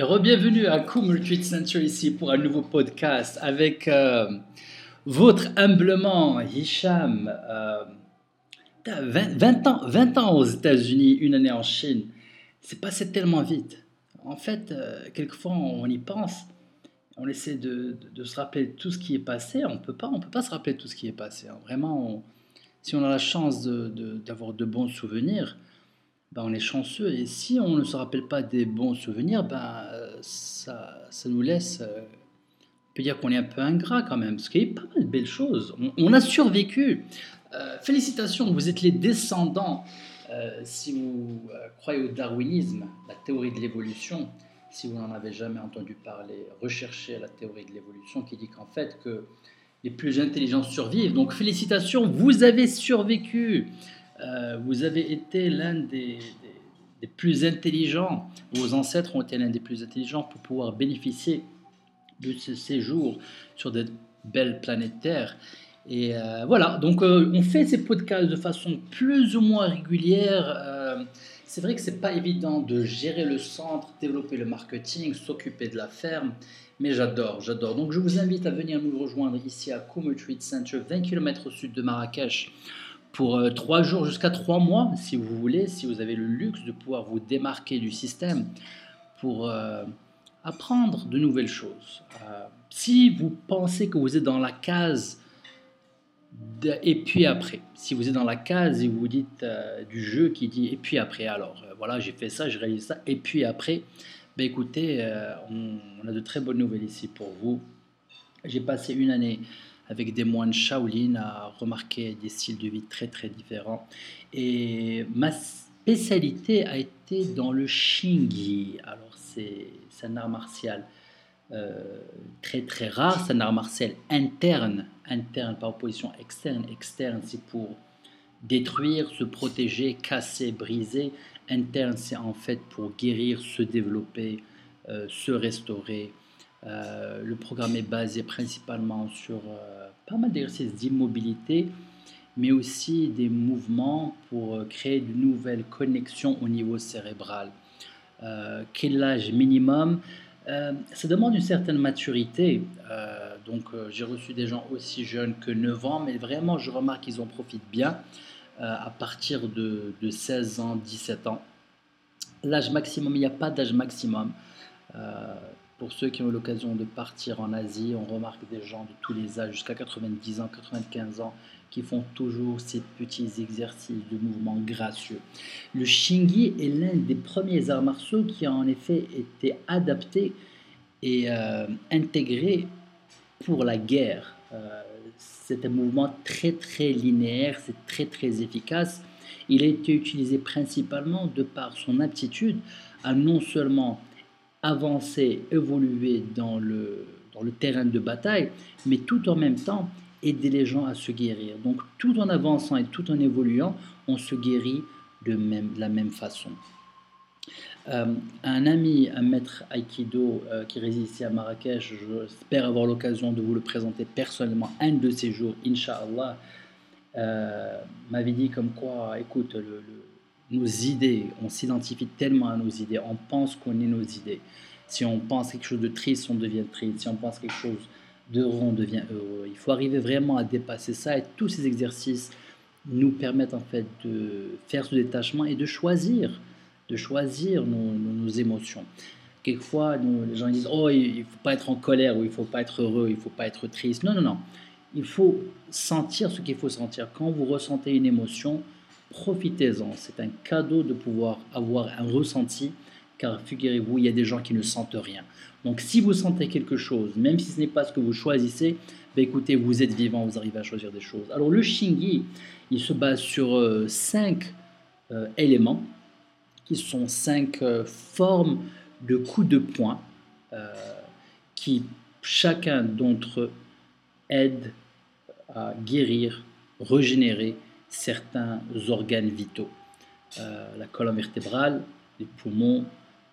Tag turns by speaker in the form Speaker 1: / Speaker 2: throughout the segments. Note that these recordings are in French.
Speaker 1: Et re-bienvenue à Coom Retreat Center ici pour un nouveau podcast avec euh, votre humblement Hicham. Euh, 20, 20, ans, 20 ans aux États-Unis, une année en Chine. C'est passé tellement vite. En fait, euh, quelquefois on y pense, on essaie de, se rappeler tout ce qui est passé. On peut pas, on peut pas se rappeler tout ce qui est passé. Hein. Vraiment, si on a la chance d'avoir de, de, bons souvenirs, ben on est chanceux. Et si on ne se rappelle pas des bons souvenirs, ben ça, ça nous laisse. Euh, on peut dire qu'on est un peu ingrat quand même, parce qu'il y a pas mal de belles choses. On, a survécu. Euh, félicitations, vous êtes les descendants, euh, si vous croyez au darwinisme, la théorie de l'évolution. Si vous n'en avez jamais entendu parler, recherchez la théorie de l'évolution qui dit qu'en fait que les plus intelligents survivent. Donc félicitations, vous avez survécu. Vous avez été l'un des, des, plus intelligents. Vos ancêtres ont été l'un des plus intelligents pour pouvoir bénéficier de ce séjour sur des belles planètes Terre. Et euh, voilà, donc euh, on fait ces podcasts de façon plus ou moins régulière. Euh, c'est vrai que c'est pas évident de gérer le centre, développer le marketing, s'occuper de la ferme, mais j'adore, j'adore. Donc je vous invite à venir nous rejoindre ici à Koumou Treat Center, 20 km au sud de Marrakech pour 3 jours jusqu'à 3 mois, si vous voulez, si vous avez le luxe de pouvoir vous démarquer du système pour euh, apprendre de nouvelles choses. Euh, si vous pensez que vous êtes dans la case et puis après, si vous êtes dans la case et vous dites euh, du jeu qui dit et puis après, alors euh, voilà, j'ai fait ça, j'ai réalisé ça, et puis après, ben écoutez, on a de très bonnes nouvelles ici pour vous. J'ai passé une année avec des moines Shaolin à remarquer des styles de vie très très différents. Et ma spécialité a été dans le Shingi. Alors c'est un art martial euh, très très rare, c'est un art martial interne, interne par opposition externe. Externe c'est pour détruire, se protéger, casser, briser. Interne c'est en fait pour guérir, se développer, euh, se restaurer. Euh, le programme est basé principalement sur euh, pas mal d'exercices d'immobilité, mais aussi des mouvements pour euh, créer de nouvelles connexions au niveau cérébral. Quel âge minimum? Ça demande une certaine maturité. donc j'ai reçu des gens aussi jeunes que 9 ans, mais vraiment je remarque qu'ils en profitent bien à partir de, de, 16 ans, 17 ans. L'âge maximum, il n'y a pas d'âge maximum. Pour ceux qui ont eu l'occasion de partir en Asie, on remarque des gens de tous les âges, jusqu'à 90 ans, 95 ans, qui font toujours ces petits exercices de mouvement gracieux. Le Shingi est l'un des premiers arts martiaux qui a en effet été adapté et euh, intégré pour la guerre. Euh, c'est un mouvement très très linéaire, c'est très très efficace. Il a été utilisé principalement de par son aptitude à non seulement avancer, évoluer dans le, dans le terrain de bataille, mais tout en même temps aider les gens à se guérir. Donc tout en avançant et tout en évoluant, on se guérit de, même, de la même façon. Euh, un ami, un maître Aikido euh, qui réside ici à Marrakech, j'espère avoir l'occasion de vous le présenter personnellement un de ces jours, Inch'Allah, euh, m'avait dit comme quoi, écoute, le, le nos idées, on s'identifie tellement à nos idées, on pense qu'on est nos idées. Si on pense quelque chose de triste, on devient triste. Si on pense quelque chose d'heureux, on devient heureux. Il faut arriver vraiment à dépasser ça et tous ces exercices nous permettent en fait de faire ce détachement et de choisir, de choisir nos, émotions. Quelquefois, nous, les gens disent Oh, il ne faut pas être en colère, ou il ne faut pas être heureux, il ne faut pas être triste. Non, non, non. Il faut sentir ce qu'il faut sentir. Quand vous ressentez une émotion, profitez-en. C'est un cadeau de pouvoir avoir un ressenti, car figurez-vous, il y a des gens qui ne sentent rien. Donc si vous sentez quelque chose, même si ce n'est pas ce que vous choisissez, ben écoutez, vous êtes vivant, vous arrivez à choisir des choses. Alors le Shingi, il se base sur euh, cinq euh, éléments, qui sont cinq euh, formes de coups de poing, qui chacun d'entre eux aide à guérir, régénérer, certains organes vitaux. Euh, la colonne vertébrale, les poumons,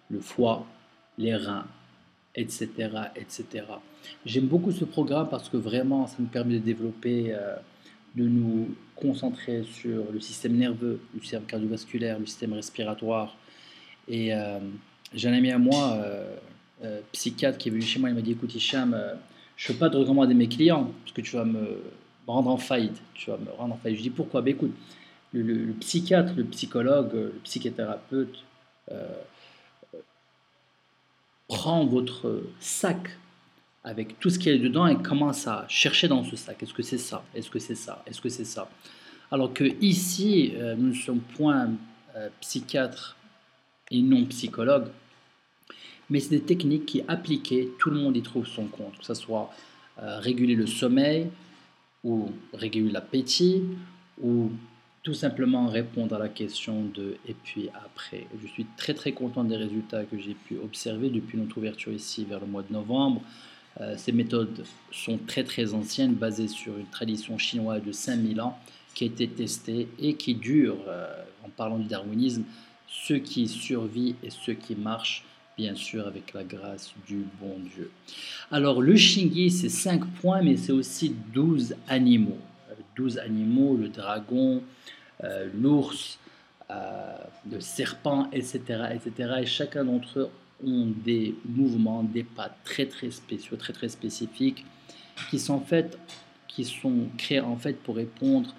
Speaker 1: le foie, les reins, etc. etc. J'aime beaucoup ce programme parce que vraiment, ça nous permet de développer, euh, de nous concentrer sur le système nerveux, le système cardiovasculaire, le système respiratoire. Et euh, j'ai un ami à moi, psychiatre qui est venu chez moi, il m'a dit écoute Hicham, je ne peux pas te recommander mes clients parce que tu vas me rendre en faillite. Tu vas me rendre en faillite. Je dis pourquoi? Ben, écoute, le, psychiatre, le psychologue, le psychothérapeute prend votre sac avec tout ce qui est dedans et commence à chercher dans ce sac. Est-ce que c'est ça? Est-ce que c'est ça? Est-ce que c'est ça? Alors que ici, euh, nous ne sommes point euh, psychiatres et non psychologues, mais c'est des techniques qui, appliquées, tout le monde y trouve son compte, que ce soit euh, réguler le sommeil, ou réguler l'appétit, ou tout simplement répondre à la question de et puis après. Je suis très très content des résultats que j'ai pu observer depuis notre ouverture ici vers le mois de novembre. Euh, ces méthodes sont très très anciennes, basées sur une tradition chinoise de 5000 ans qui a été testée et qui dure, euh, en parlant du darwinisme, ce qui survit et ce qui marche, bien sûr avec la grâce du bon Dieu. Alors le Shingi, c'est 5 points, mais c'est aussi 12 animaux. 12 animaux, le dragon, euh, l'ours, le serpent, etc., etc. Et chacun d'entre eux ont des mouvements, des pas très très spéciaux, très très spécifiques, qui sont qui sont créés en fait pour répondre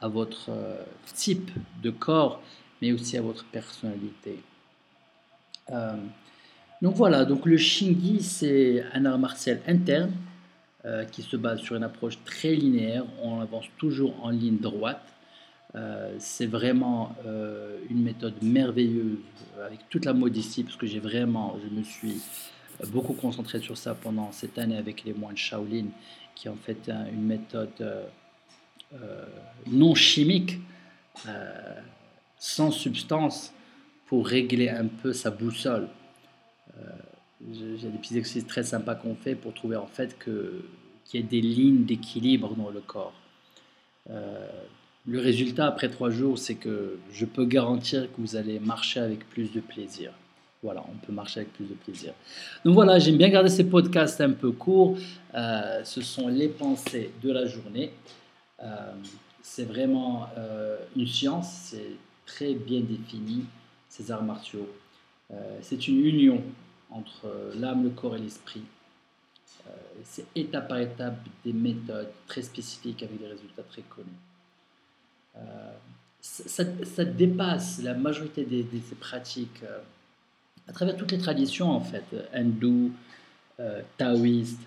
Speaker 1: à votre euh, type de corps, mais aussi à votre personnalité. Euh, donc voilà, donc le Shingi, c'est un art martial interne euh, qui se base sur une approche très linéaire. On avance toujours en ligne droite. Euh, c'est vraiment euh, une méthode merveilleuse avec toute la modestie parce que j'ai vraiment, je me suis beaucoup concentré sur ça pendant cette année avec les moines Shaolin qui ont fait une méthode non chimique, sans substance pour régler un peu sa boussole. J'ai des petits exercices très sympas qu'on fait pour trouver en fait qu'il y ait des lignes d'équilibre dans le corps. Le résultat après trois jours, c'est que je peux garantir que vous allez marcher avec plus de plaisir. Voilà, on peut marcher avec plus de plaisir. Donc voilà, j'aime bien garder ces podcasts un peu courts. Euh, ce sont les pensées de la journée. Euh, c'est vraiment euh, une science, c'est très bien défini, ces arts martiaux. c'est une union entre l'âme, le corps et l'esprit. c'est étape par étape des méthodes très spécifiques avec des résultats très connus. Euh, ça, dépasse la majorité de, ces pratiques euh, à travers toutes les traditions en fait, hindou, euh, taoïste,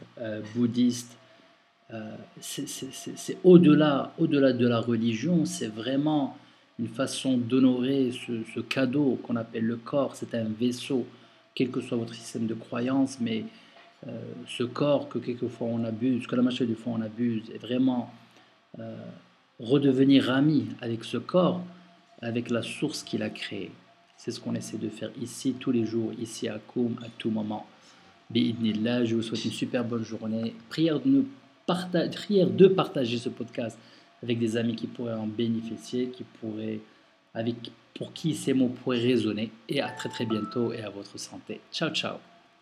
Speaker 1: bouddhiste. c'est au-delà au -delà de la religion, c'est vraiment une façon d'honorer ce, cadeau qu'on appelle le corps. C'est un vaisseau, quel que soit votre système de croyance, mais ce corps que quelquefois on abuse, que la majorité du fois on abuse, est vraiment redevenir ami avec ce corps, avec la source qu'il a créée. C'est ce qu'on essaie de faire ici, tous les jours, ici à Koum, à tout moment. Bi'idnillah, je vous souhaite une super bonne journée. Prière de, prière de partager ce podcast avec des amis qui pourraient en bénéficier, qui pourraient, avec, pour qui ces mots pourraient résonner. Et à très très bientôt et à votre santé. Ciao, ciao.